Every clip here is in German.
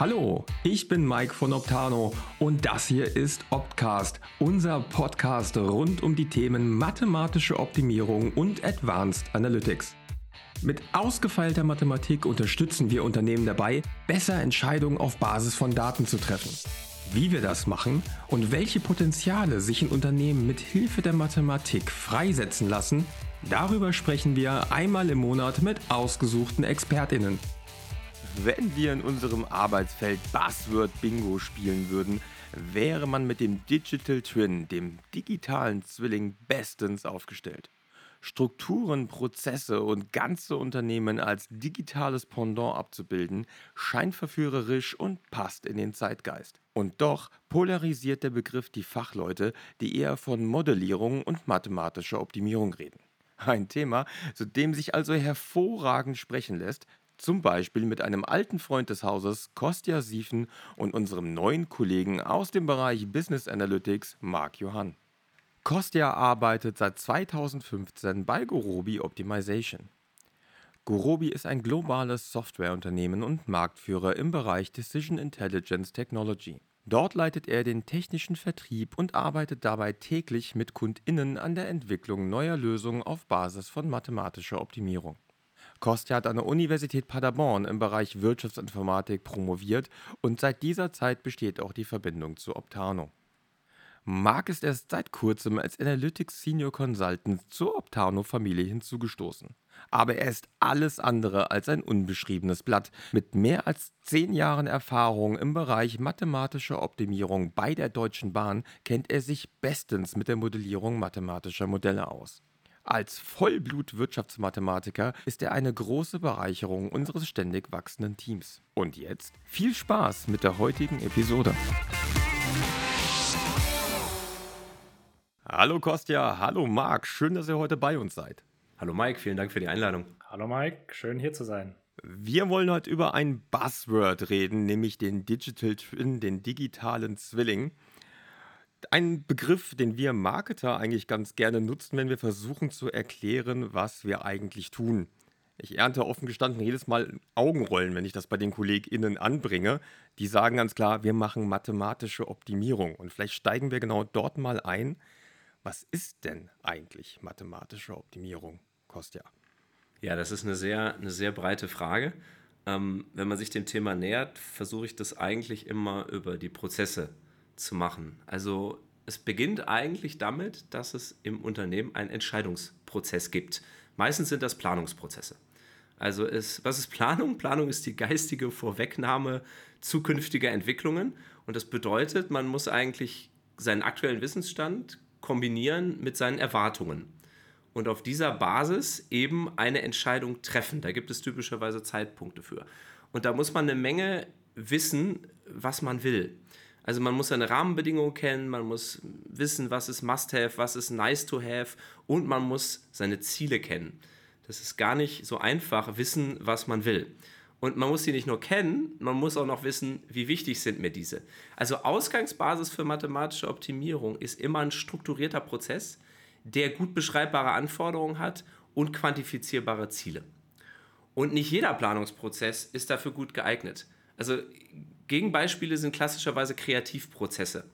Hallo, ich bin Mike von Optano und das hier ist Optcast, unser Podcast rund um die Themen mathematische Optimierung und Advanced Analytics. Mit ausgefeilter Mathematik unterstützen wir Unternehmen dabei, besser Entscheidungen auf Basis von Daten zu treffen. Wie wir das machen und welche Potenziale sich in Unternehmen mit Hilfe der Mathematik freisetzen lassen, darüber sprechen wir einmal im Monat mit ausgesuchten Expertinnen. Wenn wir in unserem Arbeitsfeld Buzzword Bingo spielen würden, wäre man mit dem Digital Twin, dem digitalen Zwilling, bestens aufgestellt. Strukturen, Prozesse und ganze Unternehmen als digitales Pendant abzubilden, scheint verführerisch und passt in den Zeitgeist. Und doch polarisiert der Begriff die Fachleute, die eher von Modellierung und mathematischer Optimierung reden. Ein Thema, zu dem sich also hervorragend sprechen lässt, zum Beispiel mit einem alten Freund des Hauses, Kostja Siefen, und unserem neuen Kollegen aus dem Bereich Business Analytics, Marc Johann. Kostja arbeitet seit 2015 bei Gorobi Optimization. Gorobi ist ein globales Softwareunternehmen und Marktführer im Bereich Decision Intelligence Technology. Dort leitet er den technischen Vertrieb und arbeitet dabei täglich mit KundInnen an der Entwicklung neuer Lösungen auf Basis von mathematischer Optimierung. Kostja hat an der Universität Paderborn im Bereich Wirtschaftsinformatik promoviert und seit dieser Zeit besteht auch die Verbindung zu Optano. Marc ist erst seit kurzem als Analytics Senior Consultant zur Optano-Familie hinzugestoßen. Aber er ist alles andere als ein unbeschriebenes Blatt. Mit mehr als zehn Jahren Erfahrung im Bereich mathematischer Optimierung bei der Deutschen Bahn kennt er sich bestens mit der Modellierung mathematischer Modelle aus. Als Vollblut-Wirtschaftsmathematiker ist er eine große Bereicherung unseres ständig wachsenden Teams. Und jetzt viel Spaß mit der heutigen Episode. Hallo Kostja, hallo Marc, schön, dass ihr heute bei uns seid. Hallo Mike, vielen Dank für die Einladung. Hallo Mike, schön hier zu sein. Wir wollen heute über ein Buzzword reden, nämlich den Digital Twin, den digitalen Zwilling ein Begriff, den wir Marketer eigentlich ganz gerne nutzen, wenn wir versuchen zu erklären, was wir eigentlich tun. Ich ernte offen gestanden jedes Mal Augenrollen, wenn ich das bei den KollegInnen anbringe. Die sagen ganz klar, wir machen mathematische Optimierung. Und vielleicht steigen wir genau dort mal ein. Was ist denn eigentlich mathematische Optimierung, Kostja? Ja, das ist eine sehr, eine sehr breite Frage. Ähm, wenn man sich dem Thema nähert, versuche ich das eigentlich immer über die Prozesse zu machen. Also es beginnt eigentlich damit, dass es im Unternehmen einen Entscheidungsprozess gibt. Meistens sind das Planungsprozesse. Also ist, was ist Planung? Planung ist die geistige Vorwegnahme zukünftiger Entwicklungen. Und das bedeutet, man muss eigentlich seinen aktuellen Wissensstand kombinieren mit seinen Erwartungen. Und auf dieser Basis eben eine Entscheidung treffen. Da gibt es typischerweise Zeitpunkte für. Und da muss man eine Menge wissen, was man will. Also man muss seine Rahmenbedingungen kennen, man muss wissen, was ist Must-Have, was ist Nice-to-Have und man muss seine Ziele kennen. Das ist gar nicht so einfach, wissen, was man will. Und man muss sie nicht nur kennen, man muss auch noch wissen, wie wichtig sind mir diese. Also Ausgangsbasis für mathematische Optimierung ist immer ein strukturierter Prozess, der gut beschreibbare Anforderungen hat und quantifizierbare Ziele. Und nicht jeder Planungsprozess ist dafür gut geeignet. Also Gegenbeispiele sind klassischerweise Kreativprozesse.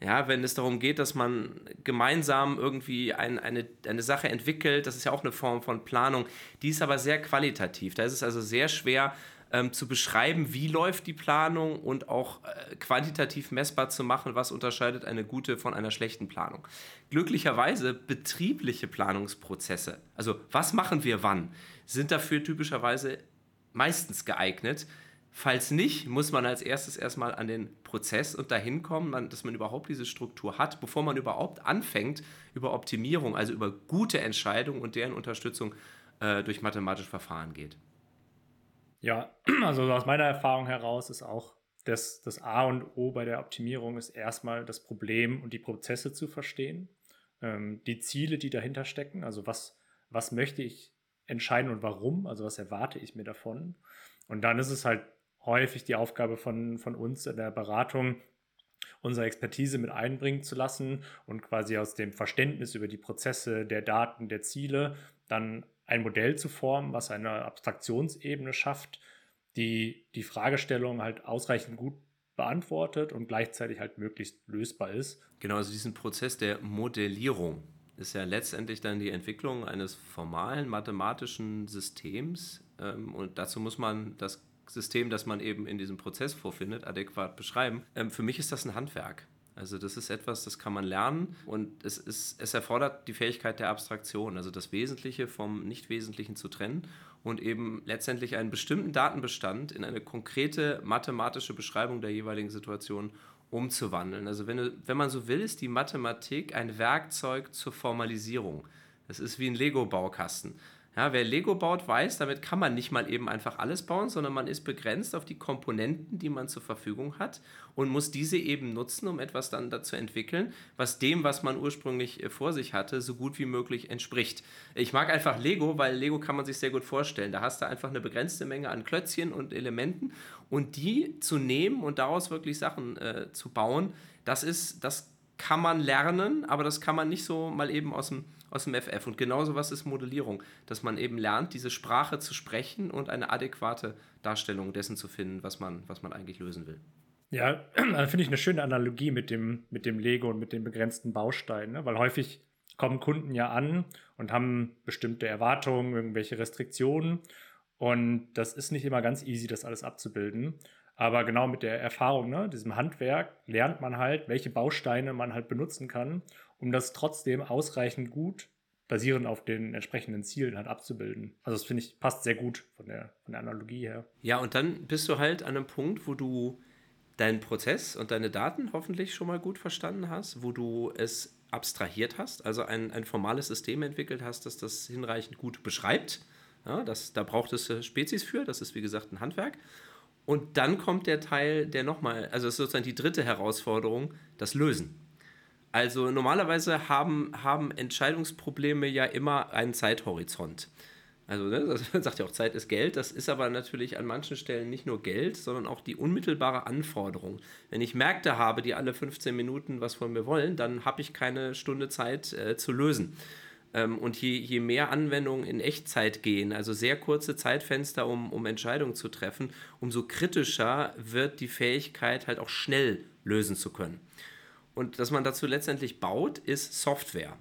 Ja, wenn es darum geht, dass man gemeinsam irgendwie ein, eine, eine Sache entwickelt, das ist ja auch eine Form von Planung, die ist aber sehr qualitativ. Da ist es also sehr schwer ähm, zu beschreiben, wie läuft die Planung und auch äh, quantitativ messbar zu machen, was unterscheidet eine gute von einer schlechten Planung. Glücklicherweise betriebliche Planungsprozesse, also was machen wir wann, sind dafür typischerweise meistens geeignet, Falls nicht, muss man als erstes erstmal an den Prozess und dahin kommen, dass man überhaupt diese Struktur hat, bevor man überhaupt anfängt, über Optimierung, also über gute Entscheidungen und deren Unterstützung äh, durch mathematische Verfahren geht. Ja, also aus meiner Erfahrung heraus ist auch das, das A und O bei der Optimierung ist erstmal das Problem und die Prozesse zu verstehen, ähm, die Ziele, die dahinter stecken, also was, was möchte ich entscheiden und warum, also was erwarte ich mir davon. Und dann ist es halt häufig die Aufgabe von, von uns in der Beratung, unsere Expertise mit einbringen zu lassen und quasi aus dem Verständnis über die Prozesse, der Daten, der Ziele dann ein Modell zu formen, was eine Abstraktionsebene schafft, die die Fragestellung halt ausreichend gut beantwortet und gleichzeitig halt möglichst lösbar ist. Genau, also diesen Prozess der Modellierung ist ja letztendlich dann die Entwicklung eines formalen mathematischen Systems ähm, und dazu muss man das System, das man eben in diesem Prozess vorfindet, adäquat beschreiben. Ähm, für mich ist das ein Handwerk. Also das ist etwas, das kann man lernen und es, ist, es erfordert die Fähigkeit der Abstraktion, also das Wesentliche vom Nichtwesentlichen zu trennen und eben letztendlich einen bestimmten Datenbestand in eine konkrete mathematische Beschreibung der jeweiligen Situation umzuwandeln. Also wenn, wenn man so will, ist die Mathematik ein Werkzeug zur Formalisierung. Es ist wie ein Lego-Baukasten. Ja, wer Lego baut, weiß, damit kann man nicht mal eben einfach alles bauen, sondern man ist begrenzt auf die Komponenten, die man zur Verfügung hat und muss diese eben nutzen, um etwas dann dazu entwickeln, was dem, was man ursprünglich äh, vor sich hatte, so gut wie möglich entspricht. Ich mag einfach Lego, weil Lego kann man sich sehr gut vorstellen. Da hast du einfach eine begrenzte Menge an Klötzchen und Elementen und die zu nehmen und daraus wirklich Sachen äh, zu bauen, das ist, das kann man lernen, aber das kann man nicht so mal eben aus dem aus dem FF. Und genauso was ist Modellierung, dass man eben lernt, diese Sprache zu sprechen und eine adäquate Darstellung dessen zu finden, was man, was man eigentlich lösen will. Ja, finde ich eine schöne Analogie mit dem, mit dem Lego und mit den begrenzten Bausteinen, ne? weil häufig kommen Kunden ja an und haben bestimmte Erwartungen, irgendwelche Restriktionen und das ist nicht immer ganz easy, das alles abzubilden. Aber genau mit der Erfahrung, ne, diesem Handwerk, lernt man halt, welche Bausteine man halt benutzen kann um das trotzdem ausreichend gut basierend auf den entsprechenden Zielen halt abzubilden. Also das finde ich passt sehr gut von der, von der Analogie her. Ja, und dann bist du halt an einem Punkt, wo du deinen Prozess und deine Daten hoffentlich schon mal gut verstanden hast, wo du es abstrahiert hast, also ein, ein formales System entwickelt hast, das das hinreichend gut beschreibt. Ja, das, da braucht es Spezies für, das ist wie gesagt ein Handwerk. Und dann kommt der Teil, der nochmal, also das ist sozusagen die dritte Herausforderung, das Lösen. Also normalerweise haben, haben Entscheidungsprobleme ja immer einen Zeithorizont. Also ne, das sagt ja auch, Zeit ist Geld. Das ist aber natürlich an manchen Stellen nicht nur Geld, sondern auch die unmittelbare Anforderung. Wenn ich Märkte habe, die alle 15 Minuten was von mir wollen, dann habe ich keine Stunde Zeit äh, zu lösen. Ähm, und je, je mehr Anwendungen in Echtzeit gehen, also sehr kurze Zeitfenster, um, um Entscheidungen zu treffen, umso kritischer wird die Fähigkeit halt auch schnell lösen zu können und dass man dazu letztendlich baut, ist Software.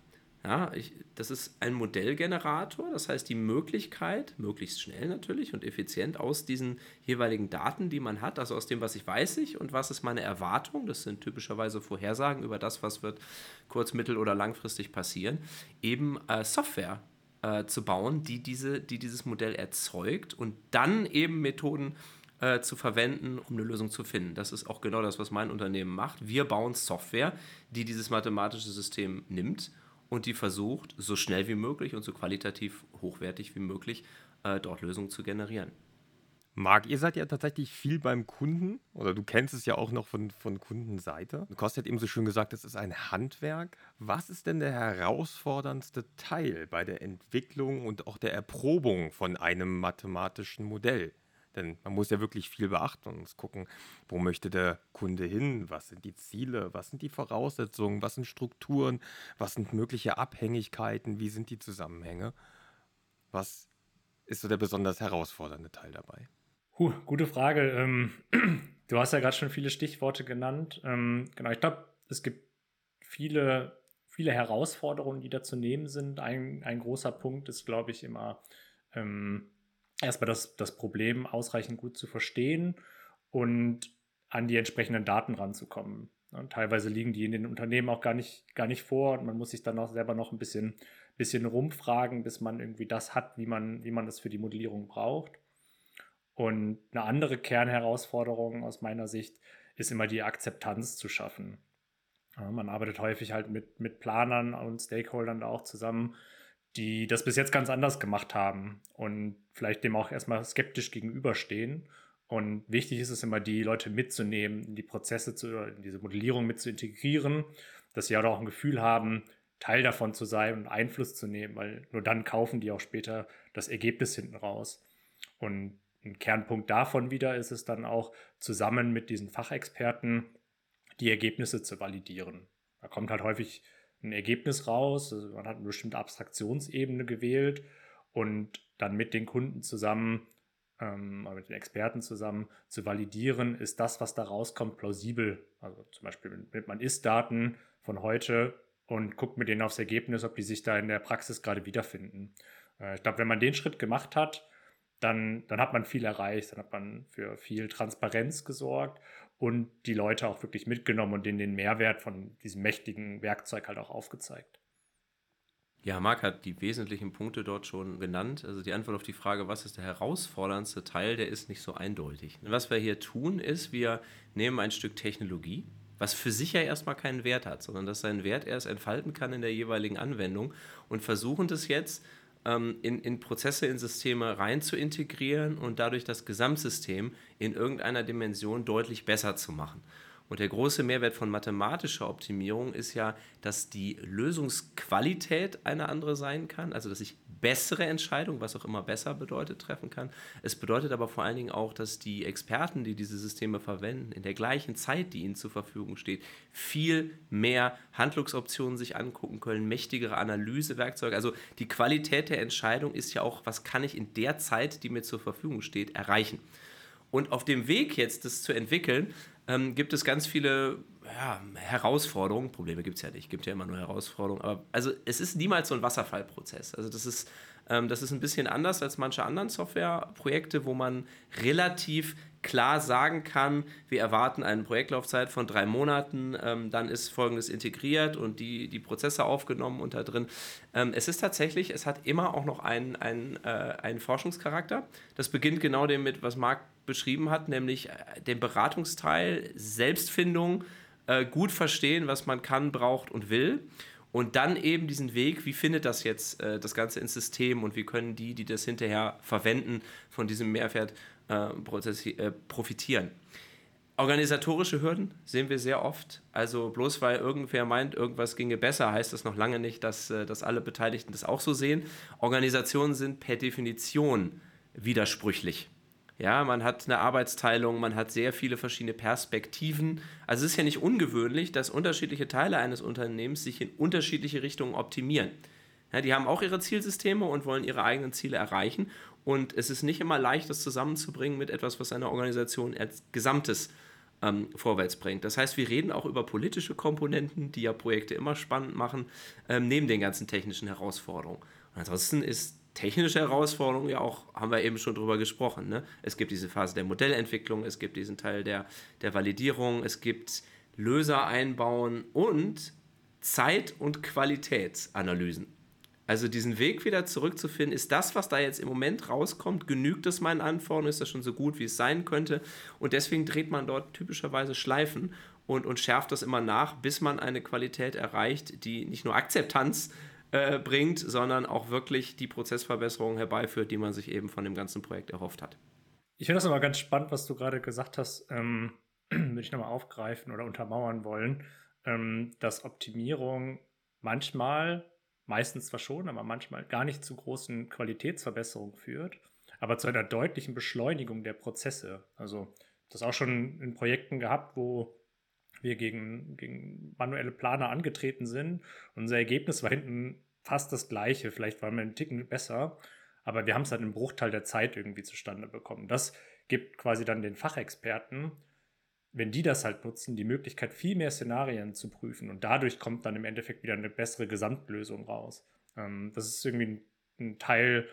Ja, ich, das ist ein Modellgenerator, das heißt die Möglichkeit, möglichst schnell natürlich und effizient aus diesen jeweiligen Daten, die man hat, also aus dem, was ich weiß ich und was ist meine Erwartung, das sind typischerweise Vorhersagen über das, was wird kurz-, mittel- oder langfristig passieren, eben äh, Software äh, zu bauen, die, diese, die dieses Modell erzeugt und dann eben Methoden äh, zu verwenden, um eine Lösung zu finden. Das ist auch genau das, was mein Unternehmen macht. Wir bauen Software, die dieses mathematische System nimmt und die versucht, so schnell wie möglich und so qualitativ hochwertig wie möglich äh, dort Lösungen zu generieren. Marc, ihr seid ja tatsächlich viel beim Kunden oder du kennst es ja auch noch von, von Kundenseite. Du hast ja eben so schön gesagt, es ist ein Handwerk. Was ist denn der herausforderndste Teil bei der Entwicklung und auch der Erprobung von einem mathematischen Modell? Denn man muss ja wirklich viel beachten und gucken, wo möchte der Kunde hin, was sind die Ziele, was sind die Voraussetzungen, was sind Strukturen, was sind mögliche Abhängigkeiten, wie sind die Zusammenhänge. Was ist so der besonders herausfordernde Teil dabei? Huh, gute Frage. Ähm, du hast ja gerade schon viele Stichworte genannt. Ähm, genau, ich glaube, es gibt viele, viele Herausforderungen, die da zu nehmen sind. Ein, ein großer Punkt ist, glaube ich, immer ähm, erstmal das, das Problem ausreichend gut zu verstehen und an die entsprechenden Daten ranzukommen. Und teilweise liegen die in den Unternehmen auch gar nicht, gar nicht vor und man muss sich dann auch selber noch ein bisschen, bisschen rumfragen, bis man irgendwie das hat, wie man, wie man das für die Modellierung braucht. Und eine andere Kernherausforderung aus meiner Sicht ist immer die Akzeptanz zu schaffen. Man arbeitet häufig halt mit, mit Planern und Stakeholdern da auch zusammen, die das bis jetzt ganz anders gemacht haben und vielleicht dem auch erstmal skeptisch gegenüberstehen. Und wichtig ist es immer, die Leute mitzunehmen, in die Prozesse zu, in diese Modellierung mit zu integrieren, dass sie auch ein Gefühl haben, Teil davon zu sein und Einfluss zu nehmen, weil nur dann kaufen die auch später das Ergebnis hinten raus. Und ein Kernpunkt davon wieder ist es dann auch, zusammen mit diesen Fachexperten die Ergebnisse zu validieren. Da kommt halt häufig ein Ergebnis raus. Also man hat eine bestimmte Abstraktionsebene gewählt und dann mit den Kunden zusammen ähm, mit den Experten zusammen zu validieren, ist das, was da rauskommt, plausibel. Also zum Beispiel nimmt man Ist-Daten von heute und guckt mit denen aufs Ergebnis, ob die sich da in der Praxis gerade wiederfinden. Äh, ich glaube, wenn man den Schritt gemacht hat, dann, dann hat man viel erreicht, dann hat man für viel Transparenz gesorgt und die Leute auch wirklich mitgenommen und denen den Mehrwert von diesem mächtigen Werkzeug halt auch aufgezeigt. Ja, Marc hat die wesentlichen Punkte dort schon genannt. Also die Antwort auf die Frage, was ist der herausforderndste Teil, der ist nicht so eindeutig. Was wir hier tun, ist, wir nehmen ein Stück Technologie, was für sich ja erstmal keinen Wert hat, sondern das seinen Wert erst entfalten kann in der jeweiligen Anwendung und versuchen das jetzt ähm, in, in Prozesse, in Systeme rein zu integrieren und dadurch das Gesamtsystem in irgendeiner Dimension deutlich besser zu machen. Und der große Mehrwert von mathematischer Optimierung ist ja, dass die Lösungsqualität eine andere sein kann, also dass ich bessere Entscheidungen, was auch immer besser bedeutet, treffen kann. Es bedeutet aber vor allen Dingen auch, dass die Experten, die diese Systeme verwenden, in der gleichen Zeit, die ihnen zur Verfügung steht, viel mehr Handlungsoptionen sich angucken können, mächtigere Analysewerkzeuge. Also die Qualität der Entscheidung ist ja auch, was kann ich in der Zeit, die mir zur Verfügung steht, erreichen. Und auf dem Weg jetzt, das zu entwickeln, ähm, gibt es ganz viele ja, Herausforderungen. Probleme gibt es ja nicht, gibt ja immer nur Herausforderungen. Aber also es ist niemals so ein Wasserfallprozess. Also das ist, das ist ein bisschen anders als manche anderen Softwareprojekte, wo man relativ klar sagen kann, wir erwarten eine Projektlaufzeit von drei Monaten, ähm, dann ist Folgendes integriert und die, die Prozesse aufgenommen und da drin. Ähm, es ist tatsächlich, es hat immer auch noch einen, einen, äh, einen Forschungscharakter. Das beginnt genau damit, was Marc beschrieben hat, nämlich äh, den Beratungsteil, Selbstfindung, äh, gut verstehen, was man kann, braucht und will. Und dann eben diesen Weg, wie findet das jetzt äh, das Ganze ins System und wie können die, die das hinterher verwenden, von diesem Mehrwert äh, äh, profitieren. Organisatorische Hürden sehen wir sehr oft. Also bloß weil irgendwer meint, irgendwas ginge besser, heißt das noch lange nicht, dass, äh, dass alle Beteiligten das auch so sehen. Organisationen sind per Definition widersprüchlich. Ja, man hat eine Arbeitsteilung, man hat sehr viele verschiedene Perspektiven. Also es ist ja nicht ungewöhnlich, dass unterschiedliche Teile eines Unternehmens sich in unterschiedliche Richtungen optimieren. Ja, die haben auch ihre Zielsysteme und wollen ihre eigenen Ziele erreichen. Und es ist nicht immer leicht, das zusammenzubringen mit etwas, was eine Organisation als Gesamtes ähm, vorwärts bringt. Das heißt, wir reden auch über politische Komponenten, die ja Projekte immer spannend machen, ähm, neben den ganzen technischen Herausforderungen. Und ansonsten ist technische Herausforderung ja auch, haben wir eben schon drüber gesprochen. Ne? Es gibt diese Phase der Modellentwicklung, es gibt diesen Teil der, der Validierung, es gibt Löser einbauen und Zeit- und Qualitätsanalysen. Also diesen Weg wieder zurückzufinden, ist das, was da jetzt im Moment rauskommt, genügt es meinen Anforderungen, ist das schon so gut, wie es sein könnte? Und deswegen dreht man dort typischerweise Schleifen und, und schärft das immer nach, bis man eine Qualität erreicht, die nicht nur Akzeptanz äh, bringt, sondern auch wirklich die Prozessverbesserungen herbeiführt, die man sich eben von dem ganzen Projekt erhofft hat. Ich finde das immer ganz spannend, was du gerade gesagt hast. Ähm, würde ich nochmal aufgreifen oder untermauern wollen, ähm, dass Optimierung manchmal meistens zwar schon, aber manchmal gar nicht zu großen Qualitätsverbesserungen führt, aber zu einer deutlichen Beschleunigung der Prozesse. Also das auch schon in Projekten gehabt, wo wir gegen, gegen manuelle Planer angetreten sind. Unser Ergebnis war hinten fast das gleiche, vielleicht waren wir einen Ticken besser, aber wir haben es halt im Bruchteil der Zeit irgendwie zustande bekommen. Das gibt quasi dann den Fachexperten wenn die das halt nutzen, die Möglichkeit, viel mehr Szenarien zu prüfen und dadurch kommt dann im Endeffekt wieder eine bessere Gesamtlösung raus. Ähm, das ist irgendwie ein, ein, Teil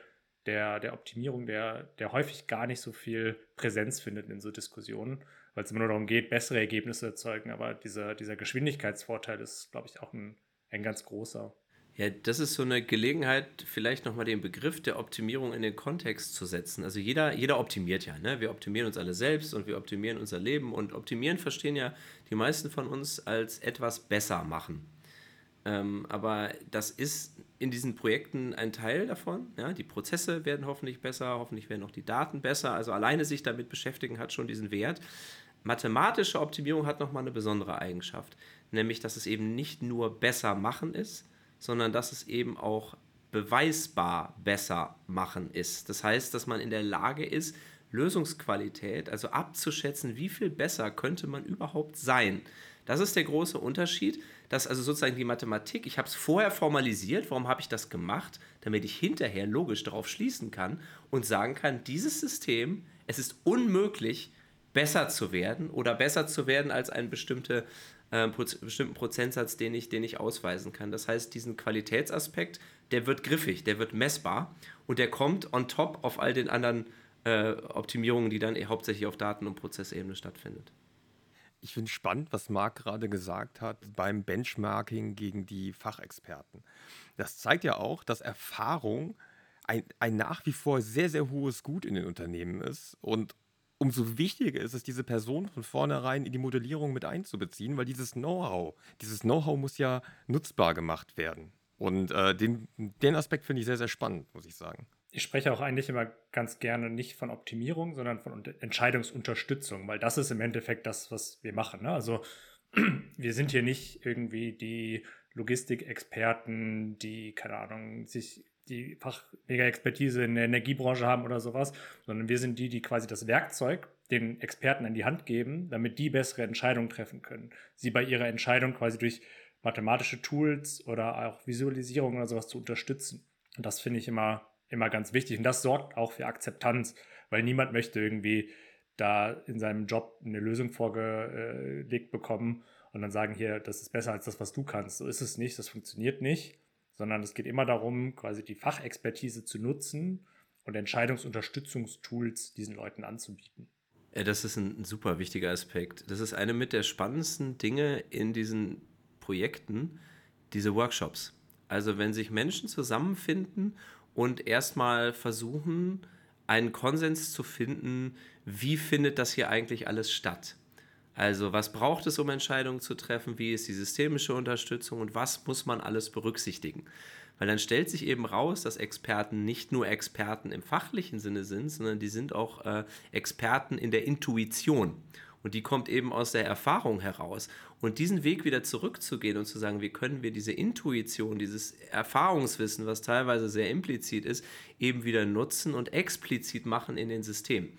der, der Optimierung, der, der häufig gar nicht so viel Präsenz findet in so Diskussionen, weil es immer nur darum geht, bessere Ergebnisse zu erzeugen. Aber dieser, dieser Geschwindigkeitsvorteil ist, glaube ich, auch ein, ein ganz großer. Ja, das ist so eine Gelegenheit, vielleicht nochmal den Begriff der Optimierung in den Kontext zu setzen. Also jeder, jeder optimiert ja. Ne? Wir optimieren uns alle selbst und wir optimieren unser Leben. Und optimieren verstehen ja die meisten von uns als etwas besser machen. Ähm, aber das ist in diesen Projekten ein Teil davon. Ja? Die Prozesse werden hoffentlich besser, hoffentlich werden auch die Daten besser. Also alleine sich damit beschäftigen hat schon diesen Wert. Mathematische Optimierung hat nochmal eine besondere Eigenschaft, nämlich dass es eben nicht nur besser machen ist, sondern dass es eben auch beweisbar besser machen ist. Das heißt, dass man in der Lage ist, Lösungsqualität, also abzuschätzen, wie viel besser könnte man überhaupt sein. Das ist der große Unterschied, dass also sozusagen die Mathematik, ich habe es vorher formalisiert, warum habe ich das gemacht, damit ich hinterher logisch darauf schließen kann und sagen kann, dieses System, es ist unmöglich, besser zu werden oder besser zu werden als einen bestimmte, äh, bestimmten Prozentsatz, den ich, den ich ausweisen kann. Das heißt, diesen Qualitätsaspekt, der wird griffig, der wird messbar und der kommt on top auf all den anderen äh, Optimierungen, die dann hauptsächlich auf Daten- und Prozessebene stattfindet. Ich finde spannend, was Marc gerade gesagt hat beim Benchmarking gegen die Fachexperten. Das zeigt ja auch, dass Erfahrung ein, ein nach wie vor sehr, sehr hohes Gut in den Unternehmen ist und umso wichtiger ist es, diese Person von vornherein in die Modellierung mit einzubeziehen, weil dieses Know-how, dieses Know-how muss ja nutzbar gemacht werden. Und äh, den, den Aspekt finde ich sehr, sehr spannend, muss ich sagen. Ich spreche auch eigentlich immer ganz gerne nicht von Optimierung, sondern von Entscheidungsunterstützung, weil das ist im Endeffekt das, was wir machen. Ne? Also wir sind hier nicht irgendwie die Logistikexperten, die, keine Ahnung, sich die Fachmega-Expertise in der Energiebranche haben oder sowas, sondern wir sind die, die quasi das Werkzeug den Experten in die Hand geben, damit die bessere Entscheidungen treffen können. Sie bei ihrer Entscheidung quasi durch mathematische Tools oder auch Visualisierung oder sowas zu unterstützen. Und das finde ich immer, immer ganz wichtig. Und das sorgt auch für Akzeptanz, weil niemand möchte irgendwie da in seinem Job eine Lösung vorgelegt bekommen und dann sagen, hier, das ist besser als das, was du kannst. So ist es nicht, das funktioniert nicht sondern es geht immer darum, quasi die Fachexpertise zu nutzen und Entscheidungsunterstützungstools diesen Leuten anzubieten. Das ist ein super wichtiger Aspekt. Das ist eine mit der spannendsten Dinge in diesen Projekten, diese Workshops. Also wenn sich Menschen zusammenfinden und erstmal versuchen, einen Konsens zu finden, wie findet das hier eigentlich alles statt? Also was braucht es, um Entscheidungen zu treffen? Wie ist die systemische Unterstützung und was muss man alles berücksichtigen? Weil dann stellt sich eben raus, dass Experten nicht nur Experten im fachlichen Sinne sind, sondern die sind auch äh, Experten in der Intuition. Und die kommt eben aus der Erfahrung heraus. Und diesen Weg wieder zurückzugehen und zu sagen, wie können wir diese Intuition, dieses Erfahrungswissen, was teilweise sehr implizit ist, eben wieder nutzen und explizit machen in den Systemen.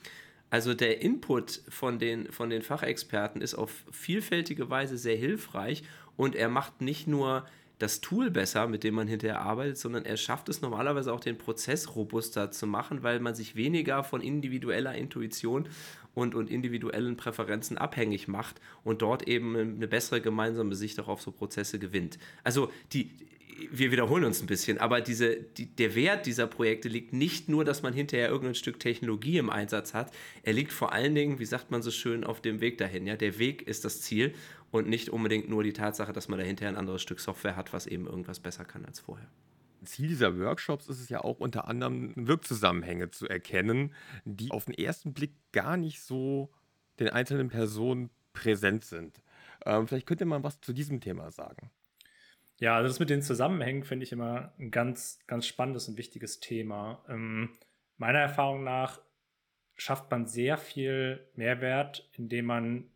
Also der Input von den, von den Fachexperten ist auf vielfältige Weise sehr hilfreich und er macht nicht nur das Tool besser, mit dem man hinterher arbeitet, sondern er schafft es normalerweise auch den Prozess robuster zu machen, weil man sich weniger von individueller Intuition und, und individuellen Präferenzen abhängig macht und dort eben eine bessere gemeinsame Sicht auch auf so Prozesse gewinnt. Also die, wir wiederholen uns ein bisschen, aber diese, die, der Wert dieser Projekte liegt nicht nur, dass man hinterher irgendein Stück Technologie im Einsatz hat, er liegt vor allen Dingen, wie sagt man so schön, auf dem Weg dahin. Ja? Der Weg ist das Ziel und nicht unbedingt nur die Tatsache, dass man dahinter ein anderes Stück Software hat, was eben irgendwas besser kann als vorher. Ziel dieser Workshops ist es ja auch unter anderem Wirkzusammenhänge zu erkennen, die auf den ersten Blick gar nicht so den einzelnen Personen präsent sind. Ähm, vielleicht könnte man was zu diesem Thema sagen. Ja, also das mit den Zusammenhängen finde ich immer ein ganz, ganz spannendes und wichtiges Thema. Ähm, meiner Erfahrung nach schafft man sehr viel Mehrwert, indem man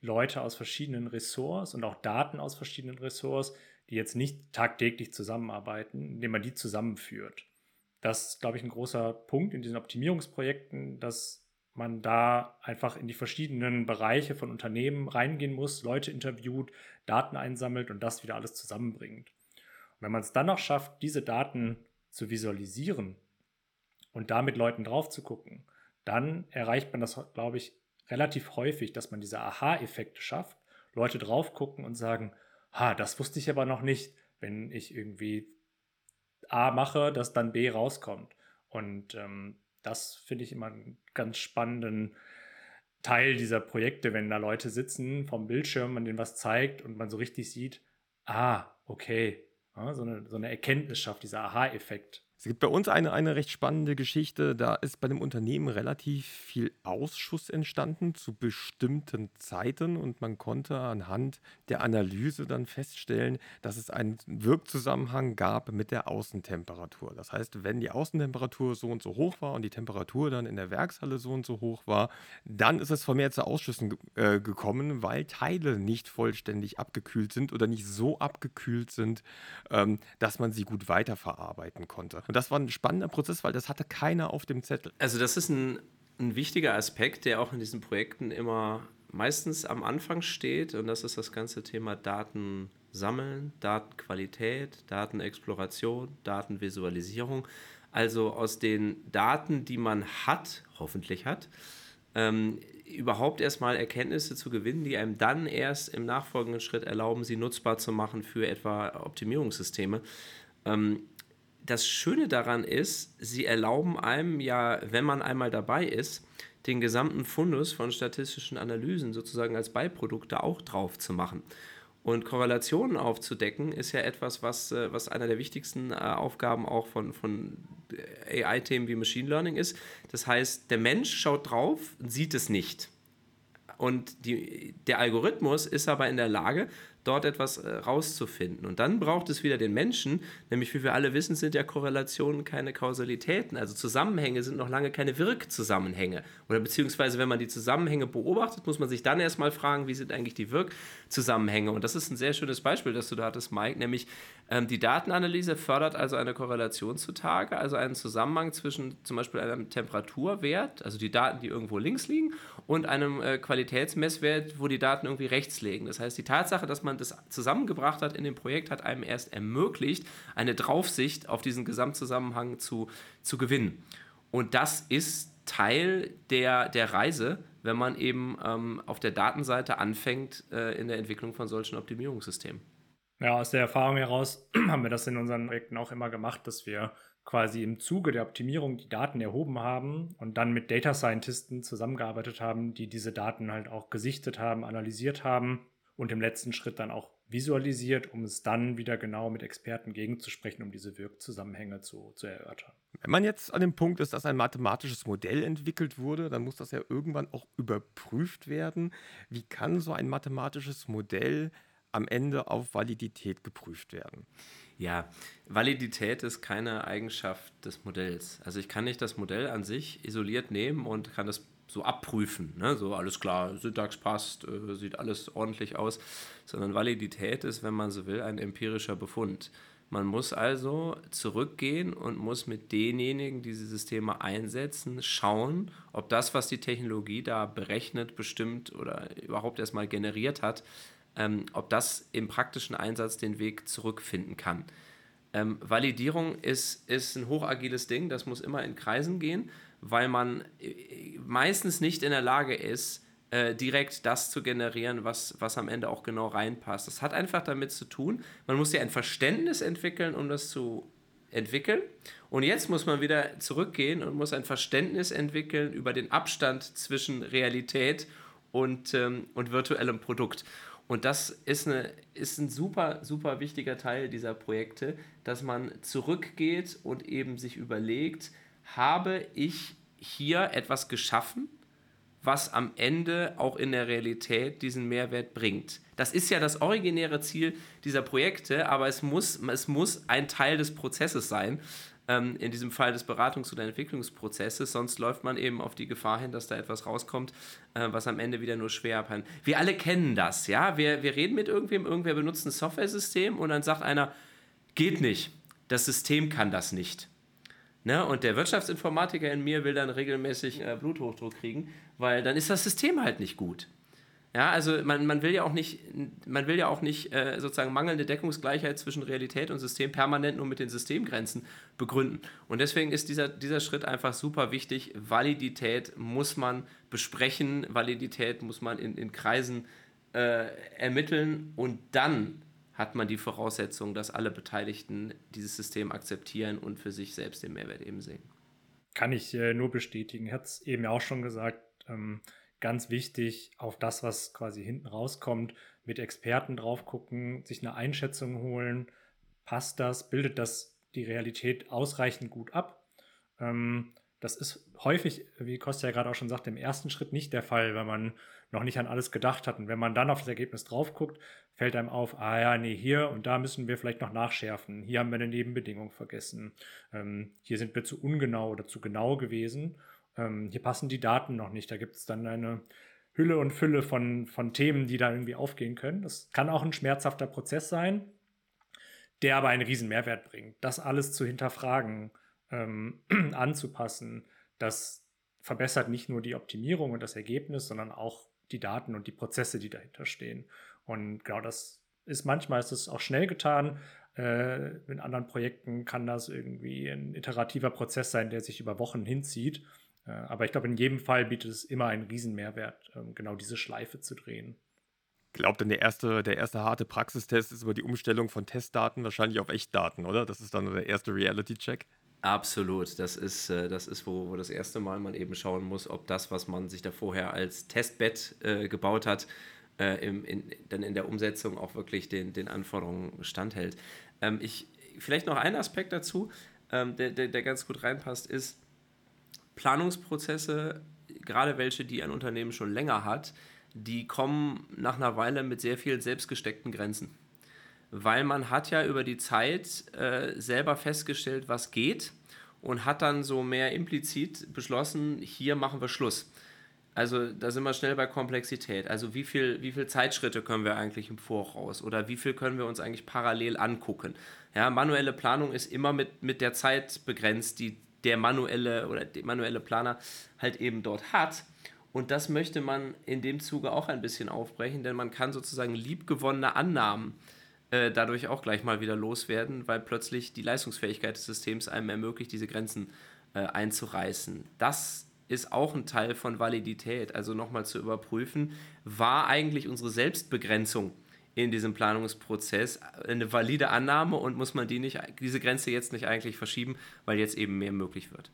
Leute aus verschiedenen Ressorts und auch Daten aus verschiedenen Ressorts, die jetzt nicht tagtäglich zusammenarbeiten, indem man die zusammenführt. Das ist, glaube ich, ein großer Punkt in diesen Optimierungsprojekten, dass man da einfach in die verschiedenen Bereiche von Unternehmen reingehen muss, Leute interviewt, Daten einsammelt und das wieder alles zusammenbringt. Und wenn man es dann noch schafft, diese Daten zu visualisieren und da mit Leuten drauf zu gucken, dann erreicht man das, glaube ich, relativ häufig, dass man diese Aha-Effekte schafft, Leute drauf gucken und sagen, ha, das wusste ich aber noch nicht, wenn ich irgendwie A mache, dass dann B rauskommt. Und ähm, das finde ich immer einen ganz spannenden Teil dieser Projekte, wenn da Leute sitzen vom Bildschirm, man denen was zeigt und man so richtig sieht, ah, okay, ja, so, eine, so eine Erkenntnis schafft, dieser Aha-Effekt. Es gibt bei uns eine, eine recht spannende Geschichte. Da ist bei dem Unternehmen relativ viel Ausschuss entstanden zu bestimmten Zeiten und man konnte anhand der Analyse dann feststellen, dass es einen Wirkzusammenhang gab mit der Außentemperatur. Das heißt, wenn die Außentemperatur so und so hoch war und die Temperatur dann in der Werkshalle so und so hoch war, dann ist es vermehrt zu Ausschüssen äh, gekommen, weil Teile nicht vollständig abgekühlt sind oder nicht so abgekühlt sind, ähm, dass man sie gut weiterverarbeiten konnte. Und das war ein spannender Prozess, weil das hatte keiner auf dem Zettel. Also das ist ein, ein wichtiger Aspekt, der auch in diesen Projekten immer meistens am Anfang steht, und das ist das ganze Thema Daten sammeln, Datenqualität, Datenexploration, Datenvisualisierung. Also aus den Daten, die man hat, hoffentlich hat, ähm, überhaupt erstmal Erkenntnisse zu gewinnen, die einem dann erst im nachfolgenden Schritt erlauben, sie nutzbar zu machen für etwa Optimierungssysteme. Ähm, das Schöne daran ist, sie erlauben einem ja, wenn man einmal dabei ist, den gesamten Fundus von statistischen Analysen sozusagen als Beiprodukte auch drauf zu machen. Und Korrelationen aufzudecken ist ja etwas, was, äh, was einer der wichtigsten äh, Aufgaben auch von, von AI-Themen wie Machine Learning ist. Das heißt, der Mensch schaut drauf sieht es nicht. Und die, der Algorithmus ist aber in der Lage, dort etwas äh, rauszufinden. Und dann braucht es wieder den Menschen, nämlich wie wir alle wissen, sind ja Korrelationen keine Kausalitäten. Also Zusammenhänge sind noch lange keine Wirkzusammenhänge. Oder beziehungsweise, wenn man die Zusammenhänge beobachtet, muss man sich dann erstmal fragen, wie sind eigentlich die Wirkzusammenhänge. Und das ist ein sehr schönes Beispiel, das du da hattest, Mike, nämlich ähm, die Datenanalyse fördert also eine Korrelation zutage, also einen Zusammenhang zwischen zum Beispiel einem Temperaturwert, also die Daten, die irgendwo links liegen, und einem äh, Qualitätsmesswert, wo die Daten irgendwie rechts liegen. Das heißt, die Tatsache, dass man man das zusammengebracht hat in dem Projekt, hat einem erst ermöglicht, eine Draufsicht auf diesen Gesamtzusammenhang zu, zu gewinnen. Und das ist Teil der, der Reise, wenn man eben ähm, auf der Datenseite anfängt äh, in der Entwicklung von solchen Optimierungssystemen. Ja, aus der Erfahrung heraus haben wir das in unseren Projekten auch immer gemacht, dass wir quasi im Zuge der Optimierung die Daten erhoben haben und dann mit Data Scientisten zusammengearbeitet haben, die diese Daten halt auch gesichtet haben, analysiert haben und im letzten Schritt dann auch visualisiert, um es dann wieder genau mit Experten gegenzusprechen, um diese Wirkzusammenhänge zu, zu erörtern. Wenn man jetzt an dem Punkt ist, dass ein mathematisches Modell entwickelt wurde, dann muss das ja irgendwann auch überprüft werden. Wie kann so ein mathematisches Modell am Ende auf Validität geprüft werden? Ja, Validität ist keine Eigenschaft des Modells. Also ich kann nicht das Modell an sich isoliert nehmen und kann das so abprüfen. Ne? So alles klar, Syntax passt, äh, sieht alles ordentlich aus. Sondern Validität ist, wenn man so will, ein empirischer Befund. Man muss also zurückgehen und muss mit denjenigen, die diese Systeme einsetzen, schauen, ob das, was die Technologie da berechnet, bestimmt oder überhaupt erstmal generiert hat, ähm, ob das im praktischen Einsatz den Weg zurückfinden kann. Ähm, Validierung ist, ist ein hochagiles Ding, das muss immer in Kreisen gehen weil man äh, meistens nicht in der Lage ist, äh, direkt das zu generieren, was, was am Ende auch genau reinpasst. Das hat einfach damit zu tun, man muss ja ein Verständnis entwickeln, um das zu entwickeln. Und jetzt muss man wieder zurückgehen und muss ein Verständnis entwickeln über den Abstand zwischen Realität und, ähm, und virtuellem Produkt. Und das ist, eine, ist ein super, super wichtiger Teil dieser Projekte, dass man zurückgeht und eben sich überlegt, habe ich hier etwas geschaffen, was am Ende auch in der Realität diesen Mehrwert bringt. Das ist ja das originäre Ziel dieser Projekte, aber es muss, es muss ein Teil des Prozesses sein, ähm, in diesem Fall des Beratungs- oder Entwicklungsprozesses, sonst läuft man eben auf die Gefahr hin, dass da etwas rauskommt, äh, was am Ende wieder nur schwer abhängt. Wir alle kennen das, ja, wir, wir reden mit irgendwem, irgendwer benutzt ein Software-System und dann sagt einer, geht nicht, das System kann das nicht. Ne? Und der Wirtschaftsinformatiker in mir will dann regelmäßig äh, Bluthochdruck kriegen, weil dann ist das System halt nicht gut. Ja, also man, man will ja auch nicht, man will ja auch nicht äh, sozusagen mangelnde Deckungsgleichheit zwischen Realität und System permanent nur mit den Systemgrenzen begründen. Und deswegen ist dieser, dieser Schritt einfach super wichtig. Validität muss man besprechen, Validität muss man in, in Kreisen äh, ermitteln und dann hat man die Voraussetzung, dass alle Beteiligten dieses System akzeptieren und für sich selbst den Mehrwert eben sehen. Kann ich äh, nur bestätigen. Ich hatte es eben auch schon gesagt, ähm, ganz wichtig, auf das, was quasi hinten rauskommt, mit Experten drauf gucken, sich eine Einschätzung holen. Passt das? Bildet das die Realität ausreichend gut ab? Ähm, das ist häufig, wie Kostja ja gerade auch schon sagte, im ersten Schritt nicht der Fall, weil man noch nicht an alles gedacht hat. Und wenn man dann auf das Ergebnis drauf guckt, fällt einem auf, ah ja, nee, hier und da müssen wir vielleicht noch nachschärfen. Hier haben wir eine Nebenbedingung vergessen. Ähm, hier sind wir zu ungenau oder zu genau gewesen. Ähm, hier passen die Daten noch nicht. Da gibt es dann eine Hülle und Fülle von, von Themen, die da irgendwie aufgehen können. Das kann auch ein schmerzhafter Prozess sein, der aber einen riesen Mehrwert bringt. Das alles zu hinterfragen, ähm, anzupassen, das verbessert nicht nur die Optimierung und das Ergebnis, sondern auch die Daten und die Prozesse, die dahinter stehen. Und genau das ist manchmal ist es auch schnell getan. Äh, in anderen Projekten kann das irgendwie ein iterativer Prozess sein, der sich über Wochen hinzieht. Äh, aber ich glaube, in jedem Fall bietet es immer einen Riesenmehrwert, äh, genau diese Schleife zu drehen. Glaubt denn der erste, der erste harte Praxistest ist über die Umstellung von Testdaten wahrscheinlich auf Echtdaten, oder? Das ist dann der erste Reality-Check. Absolut. Das ist, äh, das ist wo, wo das erste Mal man eben schauen muss, ob das, was man sich da vorher als Testbett äh, gebaut hat, äh, im, in, dann in der Umsetzung auch wirklich den, den Anforderungen standhält. Ähm, ich, vielleicht noch ein Aspekt dazu, ähm, der, der, der ganz gut reinpasst, ist Planungsprozesse, gerade welche, die ein Unternehmen schon länger hat, die kommen nach einer Weile mit sehr vielen selbstgesteckten Grenzen. Weil man hat ja über die Zeit äh, selber festgestellt, was geht und hat dann so mehr implizit beschlossen, hier machen wir Schluss. Also da sind wir schnell bei Komplexität. Also wie viel, wie viel Zeitschritte können wir eigentlich im Voraus oder wie viel können wir uns eigentlich parallel angucken? Ja, manuelle Planung ist immer mit, mit der Zeit begrenzt, die der manuelle oder der manuelle Planer halt eben dort hat. Und das möchte man in dem Zuge auch ein bisschen aufbrechen, denn man kann sozusagen liebgewonnene Annahmen äh, dadurch auch gleich mal wieder loswerden, weil plötzlich die Leistungsfähigkeit des Systems einem ermöglicht, diese Grenzen äh, einzureißen. Das ist auch ein Teil von Validität. Also nochmal zu überprüfen, war eigentlich unsere Selbstbegrenzung in diesem Planungsprozess eine valide Annahme und muss man die nicht, diese Grenze jetzt nicht eigentlich verschieben, weil jetzt eben mehr möglich wird.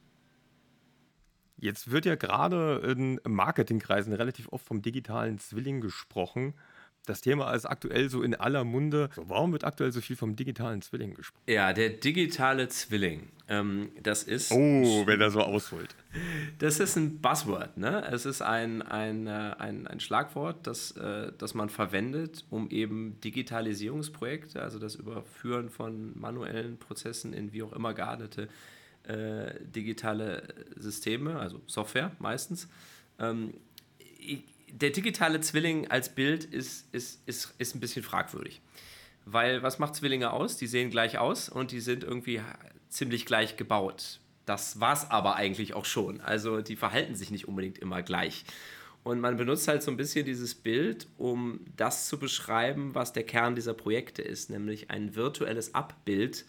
Jetzt wird ja gerade in Marketingkreisen relativ oft vom digitalen Zwilling gesprochen das Thema ist aktuell so in aller Munde. So, warum wird aktuell so viel vom digitalen Zwilling gesprochen? Ja, der digitale Zwilling. Ähm, das ist. Oh, wenn er so ausholt. Das ist ein Buzzword. Ne? Es ist ein, ein, äh, ein, ein Schlagwort, das, äh, das man verwendet, um eben Digitalisierungsprojekte, also das Überführen von manuellen Prozessen in wie auch immer geartete äh, digitale Systeme, also Software meistens. Ähm, der digitale Zwilling als Bild ist, ist, ist, ist ein bisschen fragwürdig. Weil was macht Zwillinge aus? Die sehen gleich aus und die sind irgendwie ziemlich gleich gebaut. Das war es aber eigentlich auch schon. Also die verhalten sich nicht unbedingt immer gleich. Und man benutzt halt so ein bisschen dieses Bild, um das zu beschreiben, was der Kern dieser Projekte ist, nämlich ein virtuelles Abbild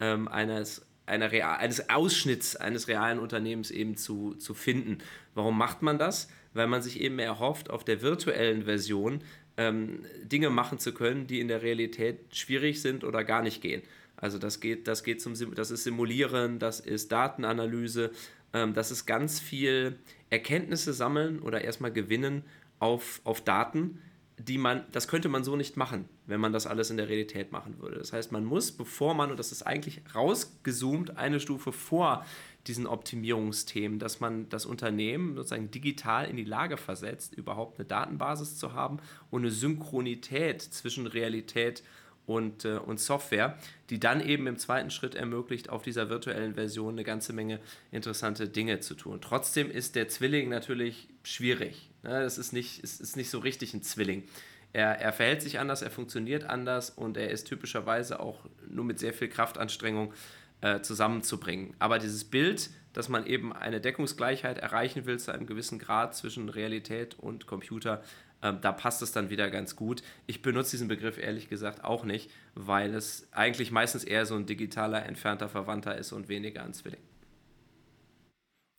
ähm, eines, einer real, eines Ausschnitts eines realen Unternehmens eben zu, zu finden. Warum macht man das? Weil man sich eben erhofft, auf der virtuellen Version ähm, Dinge machen zu können, die in der Realität schwierig sind oder gar nicht gehen. Also das geht, das geht zum das ist Simulieren, das ist Datenanalyse, ähm, das ist ganz viel Erkenntnisse sammeln oder erstmal gewinnen auf, auf Daten, die man, das könnte man so nicht machen, wenn man das alles in der Realität machen würde. Das heißt, man muss, bevor man, und das ist eigentlich rausgezoomt, eine Stufe vor diesen Optimierungsthemen, dass man das Unternehmen sozusagen digital in die Lage versetzt, überhaupt eine Datenbasis zu haben und eine Synchronität zwischen Realität und, äh, und Software, die dann eben im zweiten Schritt ermöglicht, auf dieser virtuellen Version eine ganze Menge interessante Dinge zu tun. Trotzdem ist der Zwilling natürlich schwierig. Ne? Das ist nicht, ist, ist nicht so richtig ein Zwilling. Er, er verhält sich anders, er funktioniert anders und er ist typischerweise auch nur mit sehr viel Kraftanstrengung äh, zusammenzubringen. Aber dieses Bild, dass man eben eine Deckungsgleichheit erreichen will zu einem gewissen Grad zwischen Realität und Computer, äh, da passt es dann wieder ganz gut. Ich benutze diesen Begriff ehrlich gesagt auch nicht, weil es eigentlich meistens eher so ein digitaler, entfernter Verwandter ist und weniger ein Zwilling.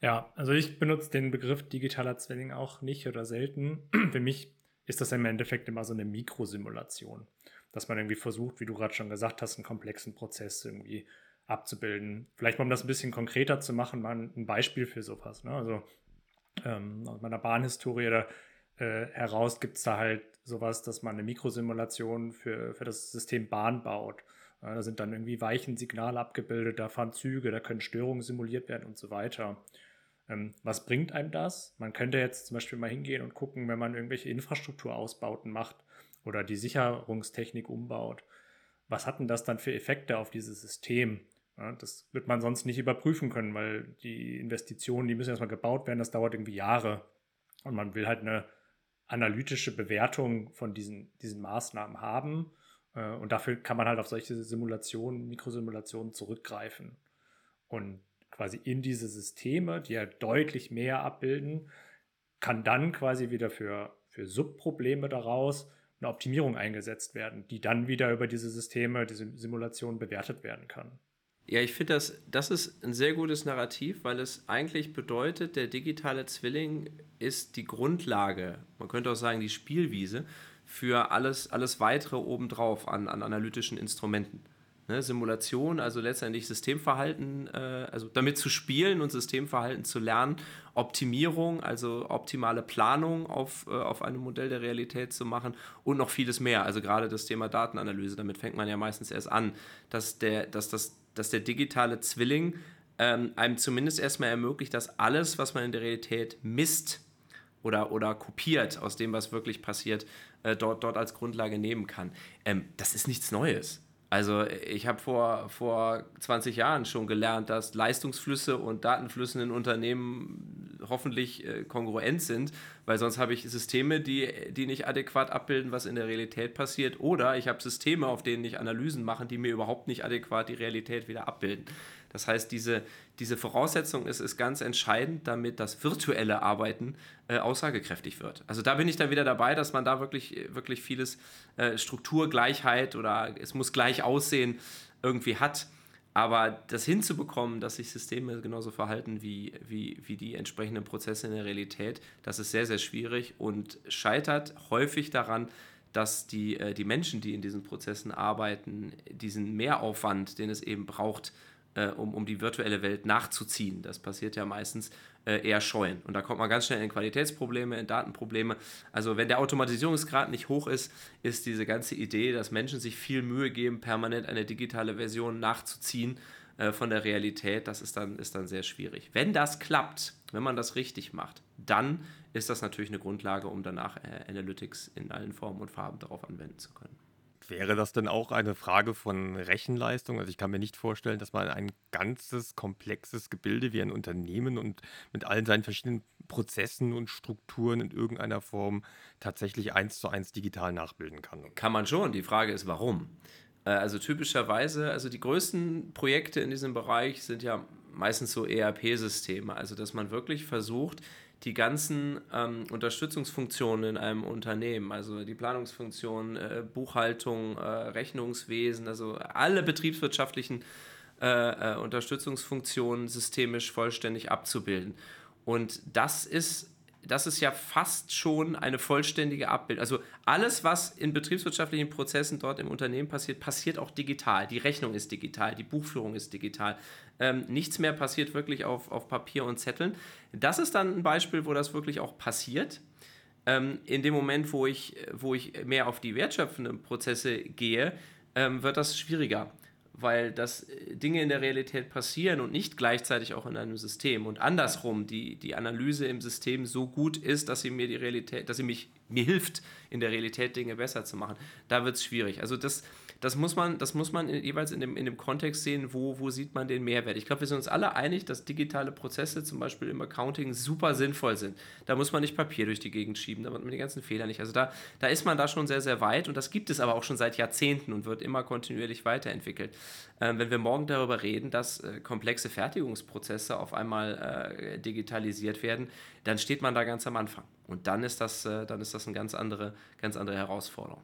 Ja, also ich benutze den Begriff digitaler Zwilling auch nicht oder selten. Für mich ist das im Endeffekt immer so eine Mikrosimulation, dass man irgendwie versucht, wie du gerade schon gesagt hast, einen komplexen Prozess irgendwie abzubilden. Vielleicht mal um das ein bisschen konkreter zu machen, mal ein Beispiel für sowas. Ne? Also ähm, aus meiner Bahnhistorie da, äh, heraus gibt es da halt sowas, dass man eine Mikrosimulation für, für das System Bahn baut. Ja, da sind dann irgendwie Weichensignale abgebildet, da fahren Züge, da können Störungen simuliert werden und so weiter. Ähm, was bringt einem das? Man könnte jetzt zum Beispiel mal hingehen und gucken, wenn man irgendwelche Infrastrukturausbauten macht oder die Sicherungstechnik umbaut. Was hat denn das dann für Effekte auf dieses System? Ja, das wird man sonst nicht überprüfen können, weil die Investitionen, die müssen erstmal gebaut werden, das dauert irgendwie Jahre. Und man will halt eine analytische Bewertung von diesen, diesen Maßnahmen haben. Äh, und dafür kann man halt auf solche Simulationen, Mikrosimulationen zurückgreifen. Und quasi in diese Systeme, die ja deutlich mehr abbilden, kann dann quasi wieder für, für Subprobleme daraus eine Optimierung eingesetzt werden, die dann wieder über diese Systeme, diese Simulation bewertet werden kann. Ja, ich finde, das, das ist ein sehr gutes Narrativ, weil es eigentlich bedeutet, der digitale Zwilling ist die Grundlage, man könnte auch sagen die Spielwiese, für alles, alles weitere obendrauf an, an analytischen Instrumenten. Ne, Simulation, also letztendlich Systemverhalten, äh, also damit zu spielen und Systemverhalten zu lernen, Optimierung, also optimale Planung auf, äh, auf einem Modell der Realität zu machen und noch vieles mehr. Also gerade das Thema Datenanalyse, damit fängt man ja meistens erst an, dass der, dass das, dass der digitale Zwilling ähm, einem zumindest erstmal ermöglicht, dass alles, was man in der Realität misst oder, oder kopiert aus dem, was wirklich passiert, äh, dort, dort als Grundlage nehmen kann. Ähm, das ist nichts Neues. Also ich habe vor, vor 20 Jahren schon gelernt, dass Leistungsflüsse und Datenflüsse in Unternehmen hoffentlich äh, kongruent sind, weil sonst habe ich Systeme, die, die nicht adäquat abbilden, was in der Realität passiert, oder ich habe Systeme, auf denen ich Analysen mache, die mir überhaupt nicht adäquat die Realität wieder abbilden. Das heißt, diese, diese Voraussetzung ist, ist ganz entscheidend, damit das virtuelle Arbeiten äh, aussagekräftig wird. Also da bin ich dann wieder dabei, dass man da wirklich, wirklich vieles äh, Strukturgleichheit oder es muss gleich aussehen irgendwie hat. Aber das hinzubekommen, dass sich Systeme genauso verhalten wie, wie, wie die entsprechenden Prozesse in der Realität, das ist sehr, sehr schwierig und scheitert häufig daran, dass die, äh, die Menschen, die in diesen Prozessen arbeiten, diesen Mehraufwand, den es eben braucht, äh, um, um die virtuelle Welt nachzuziehen. Das passiert ja meistens eher scheuen. Und da kommt man ganz schnell in Qualitätsprobleme, in Datenprobleme. Also wenn der Automatisierungsgrad nicht hoch ist, ist diese ganze Idee, dass Menschen sich viel Mühe geben, permanent eine digitale Version nachzuziehen äh, von der Realität, das ist dann, ist dann sehr schwierig. Wenn das klappt, wenn man das richtig macht, dann ist das natürlich eine Grundlage, um danach äh, Analytics in allen Formen und Farben darauf anwenden zu können. Wäre das denn auch eine Frage von Rechenleistung? Also ich kann mir nicht vorstellen, dass man ein ganzes, komplexes Gebilde wie ein Unternehmen und mit allen seinen verschiedenen Prozessen und Strukturen in irgendeiner Form tatsächlich eins zu eins digital nachbilden kann. Kann man schon. Die Frage ist, warum? Äh, also typischerweise, also die größten Projekte in diesem Bereich sind ja meistens so ERP-Systeme. Also dass man wirklich versucht, die ganzen ähm, Unterstützungsfunktionen in einem Unternehmen, also die Planungsfunktion, äh, Buchhaltung, äh, Rechnungswesen, also alle betriebswirtschaftlichen äh, äh, Unterstützungsfunktionen systemisch vollständig abzubilden. Und das ist das ist ja fast schon eine vollständige Abbildung. Also alles, was in betriebswirtschaftlichen Prozessen dort im Unternehmen passiert, passiert auch digital. Die Rechnung ist digital, die Buchführung ist digital. Ähm, nichts mehr passiert wirklich auf, auf Papier und Zetteln. Das ist dann ein Beispiel, wo das wirklich auch passiert. Ähm, in dem Moment, wo ich, wo ich mehr auf die wertschöpfenden Prozesse gehe, ähm, wird das schwieriger weil das äh, Dinge in der Realität passieren und nicht gleichzeitig auch in einem System. Und andersrum, die, die Analyse im System so gut ist, dass sie mir die Realität, dass sie mich, mir hilft, in der Realität Dinge besser zu machen. Da wird es schwierig. Also das, das muss man, das muss man jeweils in dem, in dem Kontext sehen, wo, wo sieht man den Mehrwert. Ich glaube, wir sind uns alle einig, dass digitale Prozesse zum Beispiel im Accounting super sinnvoll sind. Da muss man nicht Papier durch die Gegend schieben, da wird man die ganzen Fehler nicht. Also da, da ist man da schon sehr, sehr weit und das gibt es aber auch schon seit Jahrzehnten und wird immer kontinuierlich weiterentwickelt. Ähm, wenn wir morgen darüber reden, dass äh, komplexe Fertigungsprozesse auf einmal äh, digitalisiert werden, dann steht man da ganz am Anfang. Und dann ist das, äh, dann ist das eine ganz andere, ganz andere Herausforderung.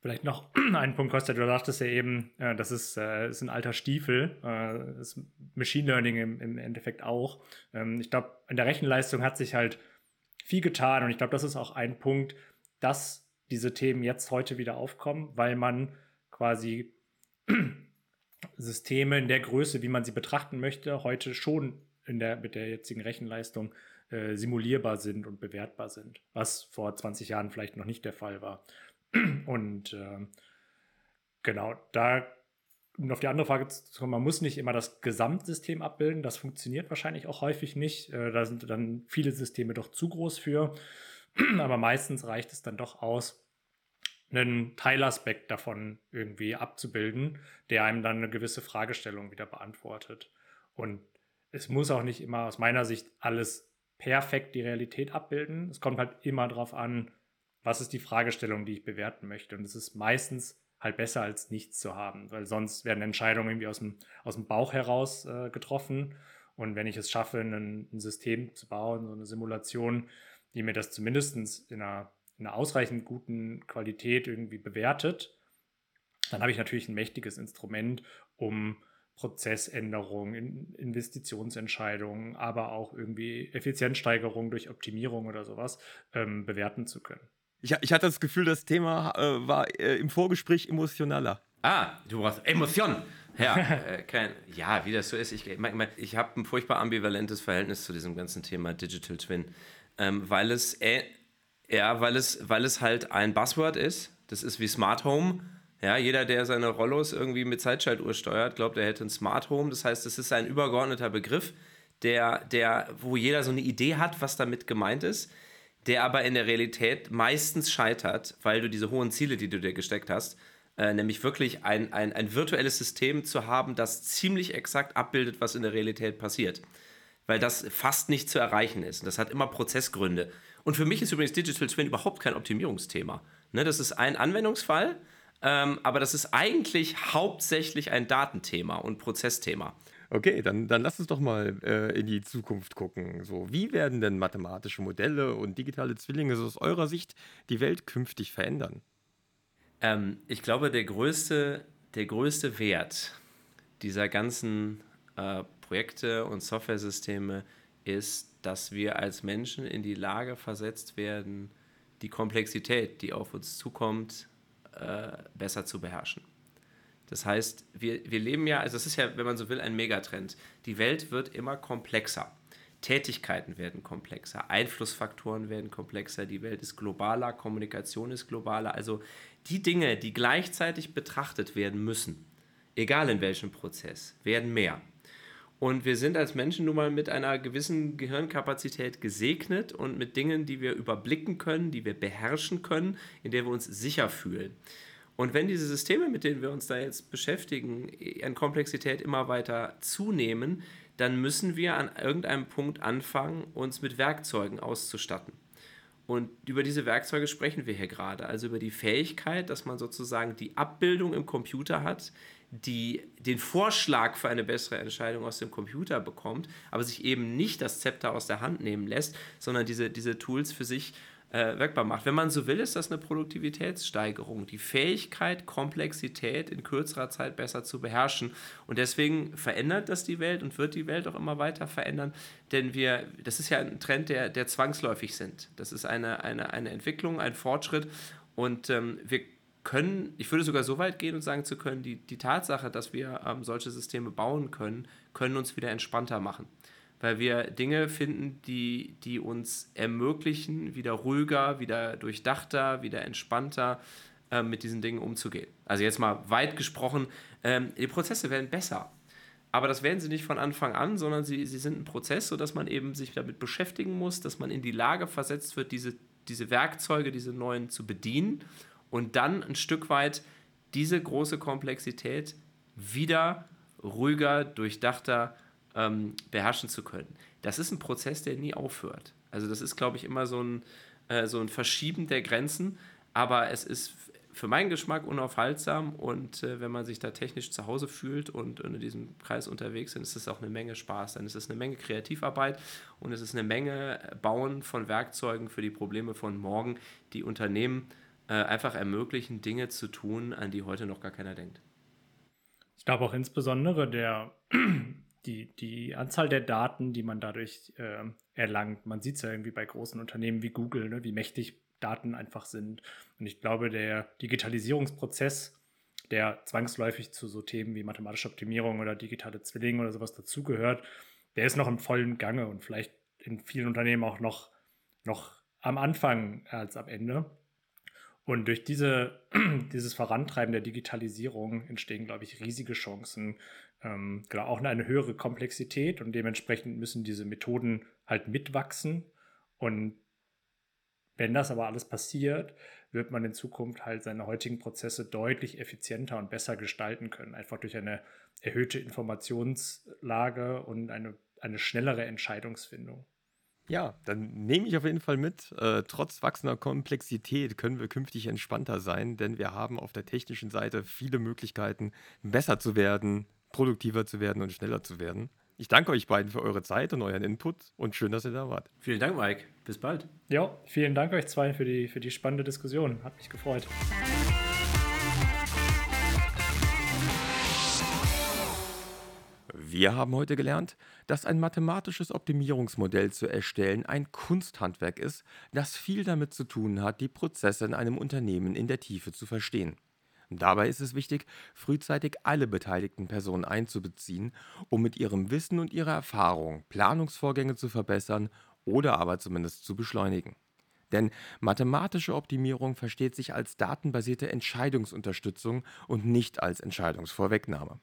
Vielleicht noch ein Punkt, Costa, du dachtest ja eben, äh, das ist, äh, ist ein alter Stiefel, äh, ist Machine Learning im, im Endeffekt auch. Ähm, ich glaube, in der Rechenleistung hat sich halt viel getan und ich glaube, das ist auch ein Punkt, dass diese Themen jetzt heute wieder aufkommen, weil man quasi Systeme in der Größe, wie man sie betrachten möchte, heute schon in der, mit der jetzigen Rechenleistung äh, simulierbar sind und bewertbar sind, was vor 20 Jahren vielleicht noch nicht der Fall war. Und äh, genau, da, um auf die andere Frage zu kommen, man muss nicht immer das Gesamtsystem abbilden. Das funktioniert wahrscheinlich auch häufig nicht. Äh, da sind dann viele Systeme doch zu groß für. Aber meistens reicht es dann doch aus, einen Teilaspekt davon irgendwie abzubilden, der einem dann eine gewisse Fragestellung wieder beantwortet. Und es muss auch nicht immer aus meiner Sicht alles perfekt die Realität abbilden. Es kommt halt immer darauf an, was ist die Fragestellung, die ich bewerten möchte. Und es ist meistens halt besser als nichts zu haben, weil sonst werden Entscheidungen irgendwie aus dem, aus dem Bauch heraus äh, getroffen. Und wenn ich es schaffe, ein, ein, System zu bauen, so eine Simulation, die mir das zumindest in einer, in einer ausreichend guten Qualität irgendwie bewertet, dann habe ich natürlich ein mächtiges Instrument, um Prozessänderungen, Investitionsentscheidungen, aber auch irgendwie Effizienzsteigerung durch Optimierung oder sowas ähm, bewerten zu können. Ich, ich, hatte das Gefühl, das Thema äh, war äh, im Vorgespräch emotionaler. Ah, du brauchst Emotionen. Ja, äh, kein, ja, wie das so ist. Ich, ich, ich habe ein furchtbar ambivalentes Verhältnis zu diesem ganzen Thema Digital Twin, ähm, weil es, äh, ja, weil es, weil es halt ein Buzzword ist. Das ist wie Smart Home. Ja, jeder, der seine Rollos irgendwie mit Zeitschaltuhr steuert, glaubt, er hätte ein Smart Home. Das heißt, es ist ein übergeordneter Begriff, der, der, wo jeder so eine Idee hat, was damit gemeint ist, der aber in der Realität meistens scheitert, weil du diese hohen Ziele, die du dir gesteckt hast, äh, nämlich wirklich ein, ein, ein virtuelles System zu haben, das ziemlich exakt abbildet, was in der Realität passiert. Weil das fast nicht zu erreichen ist. Das hat immer Prozessgründe. Und für mich ist übrigens Digital Twin überhaupt kein Optimierungsthema. Ne, das ist ein Anwendungsfall, ähm, aber das ist eigentlich hauptsächlich ein Datenthema und Prozessthema. Okay, dann, dann lass uns doch mal äh, in die Zukunft gucken. So, wie werden denn mathematische Modelle und digitale Zwillinge so aus eurer Sicht die Welt künftig verändern? Ähm, ich glaube, der größte, der größte Wert dieser ganzen äh, Projekte und Softwaresysteme ist, dass wir als Menschen in die Lage versetzt werden, die Komplexität, die auf uns zukommt, äh, besser zu beherrschen. Das heißt, wir, wir leben ja, also es ist ja, wenn man so will, ein Megatrend. Die Welt wird immer komplexer. Tätigkeiten werden komplexer, Einflussfaktoren werden komplexer, die Welt ist globaler, Kommunikation ist globaler. Also die Dinge, die gleichzeitig betrachtet werden müssen, egal in welchem Prozess, werden mehr. Und wir sind als Menschen nun mal mit einer gewissen Gehirnkapazität gesegnet und mit Dingen, die wir überblicken können, die wir beherrschen können, in der wir uns sicher fühlen. Und wenn diese Systeme, mit denen wir uns da jetzt beschäftigen, an Komplexität immer weiter zunehmen, dann müssen wir an irgendeinem Punkt anfangen, uns mit Werkzeugen auszustatten. Und über diese Werkzeuge sprechen wir hier gerade. Also über die Fähigkeit, dass man sozusagen die Abbildung im Computer hat, die den Vorschlag für eine bessere Entscheidung aus dem Computer bekommt, aber sich eben nicht das Zepter aus der Hand nehmen lässt, sondern diese, diese Tools für sich äh, wirkbar macht. Wenn man so will, ist das eine Produktivitätssteigerung, die Fähigkeit, Komplexität in kürzerer Zeit besser zu beherrschen. Und deswegen verändert das die Welt und wird die Welt auch immer weiter verändern, denn wir, das ist ja ein Trend, der, der zwangsläufig sind. Das ist eine, eine, eine Entwicklung, ein Fortschritt und ähm, wir können, ich würde sogar so weit gehen und sagen zu können, die, die Tatsache, dass wir ähm, solche Systeme bauen können, können uns wieder entspannter machen weil wir Dinge finden, die, die uns ermöglichen, wieder ruhiger, wieder durchdachter, wieder entspannter äh, mit diesen Dingen umzugehen. Also jetzt mal weit gesprochen, ähm, die Prozesse werden besser. Aber das werden sie nicht von Anfang an, sondern sie, sie sind ein Prozess, sodass man eben sich damit beschäftigen muss, dass man in die Lage versetzt wird, diese, diese Werkzeuge, diese neuen zu bedienen und dann ein Stück weit diese große Komplexität wieder ruhiger, durchdachter ähm, beherrschen zu können. Das ist ein Prozess, der nie aufhört. Also das ist, glaube ich, immer so ein, äh, so ein Verschieben der Grenzen, aber es ist für meinen Geschmack unaufhaltsam und äh, wenn man sich da technisch zu Hause fühlt und, in diesem Kreis unterwegs ist, ist es auch eine Menge Spaß. Dann ist es eine Menge Kreativarbeit und es ist eine Menge Bauen von Werkzeugen für die Probleme von morgen, die Unternehmen äh, einfach ermöglichen, Dinge zu tun, an die heute noch gar keiner denkt. Ich glaube auch insbesondere der die, die Anzahl der Daten, die man dadurch äh, erlangt. Man sieht es ja irgendwie bei großen Unternehmen wie Google, ne, wie mächtig Daten einfach sind. Und ich glaube, der Digitalisierungsprozess, der zwangsläufig zu so Themen wie mathematische Optimierung oder digitale Zwillinge oder sowas dazugehört, der ist noch im vollen Gange und vielleicht in vielen Unternehmen auch noch, noch am Anfang als am Ende. Und durch diese, dieses Vorantreiben der Digitalisierung entstehen, glaube ich, riesige Chancen ähm, genau, auch eine höhere Komplexität und dementsprechend müssen diese Methoden halt mitwachsen. Und wenn das aber alles passiert, wird man in Zukunft halt seine heutigen Prozesse deutlich effizienter und besser gestalten können, einfach durch eine erhöhte Informationslage und eine, eine schnellere Entscheidungsfindung. Ja, dann nehme ich auf jeden Fall mit. Äh, trotz wachsender Komplexität können wir künftig entspannter sein, denn wir haben auf der technischen Seite viele Möglichkeiten, besser zu werden, produktiver zu werden und schneller zu werden. Ich danke euch beiden für eure Zeit und euren Input und schön, dass ihr da wart. Vielen Dank, Mike. Bis bald. Ja, vielen Dank euch zwei für die, für die spannende Diskussion. Hat mich gefreut. Wir haben heute gelernt, dass ein mathematisches Optimierungsmodell zu erstellen ein Kunsthandwerk ist, das viel damit zu tun hat, die Prozesse in einem Unternehmen in der Tiefe zu verstehen. Dabei ist es wichtig, frühzeitig alle beteiligten Personen einzubeziehen, um mit ihrem Wissen und ihrer Erfahrung Planungsvorgänge zu verbessern oder aber zumindest zu beschleunigen. Denn mathematische Optimierung versteht sich als datenbasierte Entscheidungsunterstützung und nicht als Entscheidungsvorwegnahme.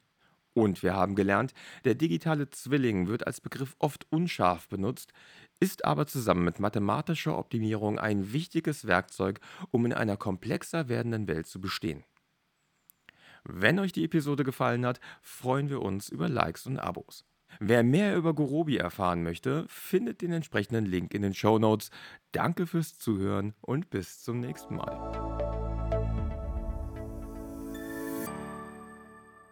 Und wir haben gelernt, der digitale Zwilling wird als Begriff oft unscharf benutzt, ist aber zusammen mit mathematischer Optimierung ein wichtiges Werkzeug, um in einer komplexer werdenden Welt zu bestehen. Wenn euch die Episode gefallen hat, freuen wir uns über Likes und Abos. Wer mehr über Gorobi erfahren möchte, findet den entsprechenden Link in den Show Notes. Danke fürs Zuhören und bis zum nächsten Mal.